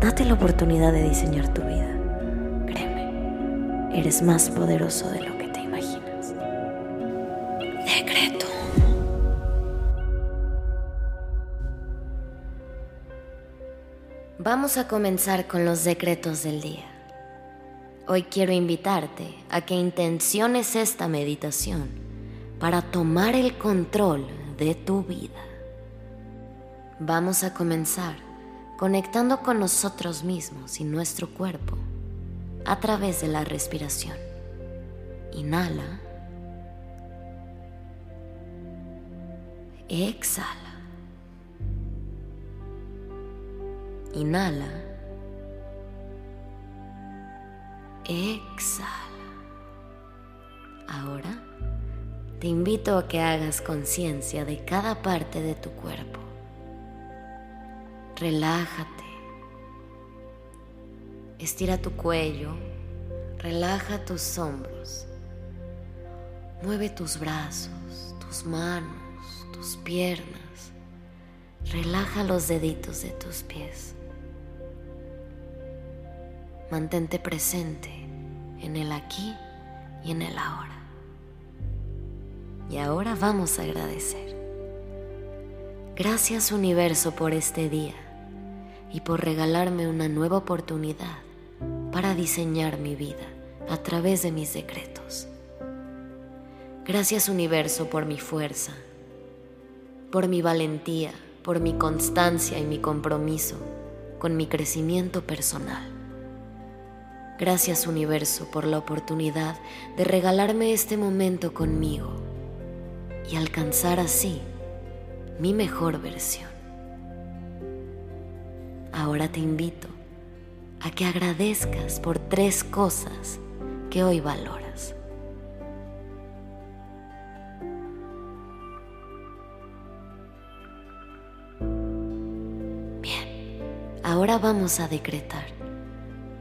Date la oportunidad de diseñar tu vida. Créeme, eres más poderoso de lo que te imaginas. Decreto. Vamos a comenzar con los decretos del día. Hoy quiero invitarte a que intenciones esta meditación para tomar el control de tu vida. Vamos a comenzar conectando con nosotros mismos y nuestro cuerpo a través de la respiración. Inhala. Exhala. Inhala. Exhala. Ahora te invito a que hagas conciencia de cada parte de tu cuerpo. Relájate. Estira tu cuello. Relaja tus hombros. Mueve tus brazos, tus manos, tus piernas. Relaja los deditos de tus pies. Mantente presente en el aquí y en el ahora. Y ahora vamos a agradecer. Gracias universo por este día y por regalarme una nueva oportunidad para diseñar mi vida a través de mis decretos. Gracias universo por mi fuerza, por mi valentía, por mi constancia y mi compromiso con mi crecimiento personal. Gracias universo por la oportunidad de regalarme este momento conmigo y alcanzar así mi mejor versión. Ahora te invito a que agradezcas por tres cosas que hoy valoras. Bien, ahora vamos a decretar.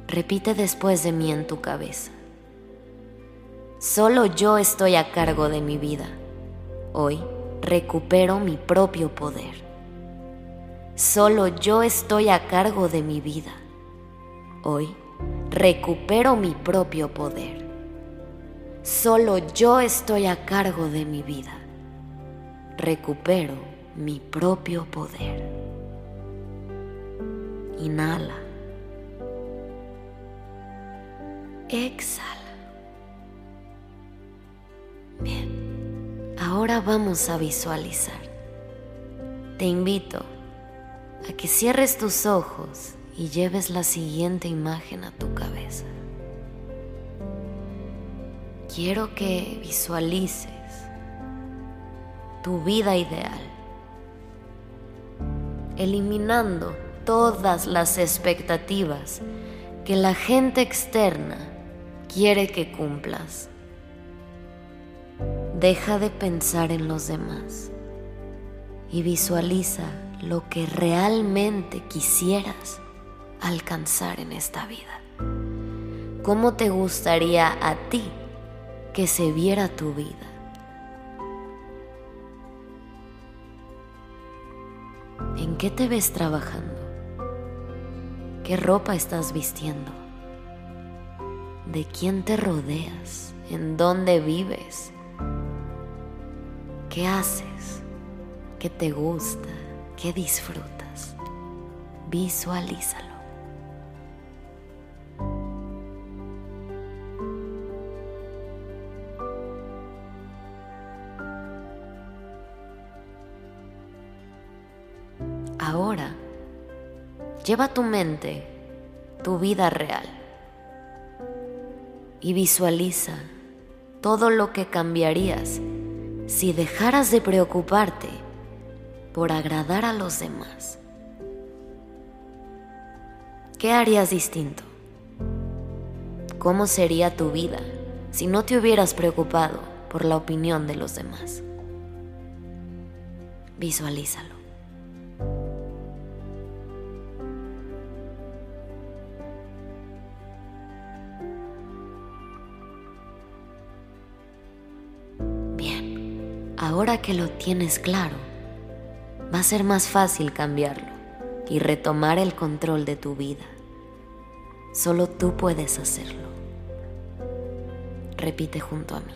Repite después de mí en tu cabeza. Solo yo estoy a cargo de mi vida. Hoy recupero mi propio poder. Solo yo estoy a cargo de mi vida. Hoy recupero mi propio poder. Solo yo estoy a cargo de mi vida. Recupero mi propio poder. Inhala. Exhala. Bien, ahora vamos a visualizar. Te invito a que cierres tus ojos y lleves la siguiente imagen a tu cabeza. Quiero que visualices tu vida ideal, eliminando todas las expectativas que la gente externa quiere que cumplas. Deja de pensar en los demás y visualiza lo que realmente quisieras alcanzar en esta vida. ¿Cómo te gustaría a ti que se viera tu vida? ¿En qué te ves trabajando? ¿Qué ropa estás vistiendo? de quién te rodeas, en dónde vives, qué haces, qué te gusta, qué disfrutas. Visualízalo. Ahora, lleva tu mente tu vida real y visualiza todo lo que cambiarías si dejaras de preocuparte por agradar a los demás. ¿Qué harías distinto? ¿Cómo sería tu vida si no te hubieras preocupado por la opinión de los demás? Visualízalo. Bien, ahora que lo tienes claro, va a ser más fácil cambiarlo y retomar el control de tu vida. Solo tú puedes hacerlo. Repite junto a mí.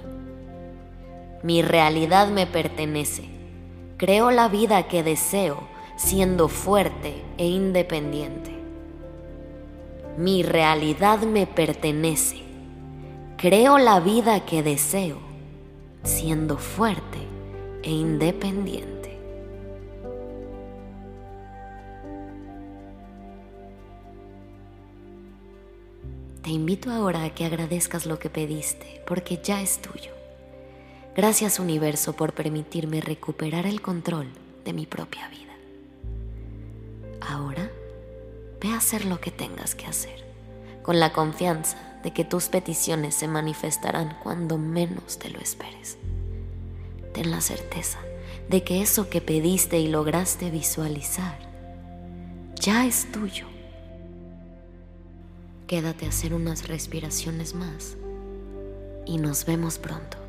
Mi realidad me pertenece. Creo la vida que deseo siendo fuerte e independiente. Mi realidad me pertenece. Creo la vida que deseo siendo fuerte e independiente. Te invito ahora a que agradezcas lo que pediste, porque ya es tuyo. Gracias universo por permitirme recuperar el control de mi propia vida. Ahora, ve a hacer lo que tengas que hacer, con la confianza de que tus peticiones se manifestarán cuando menos te lo esperes. Ten la certeza de que eso que pediste y lograste visualizar ya es tuyo Quédate a hacer unas respiraciones más y nos vemos pronto.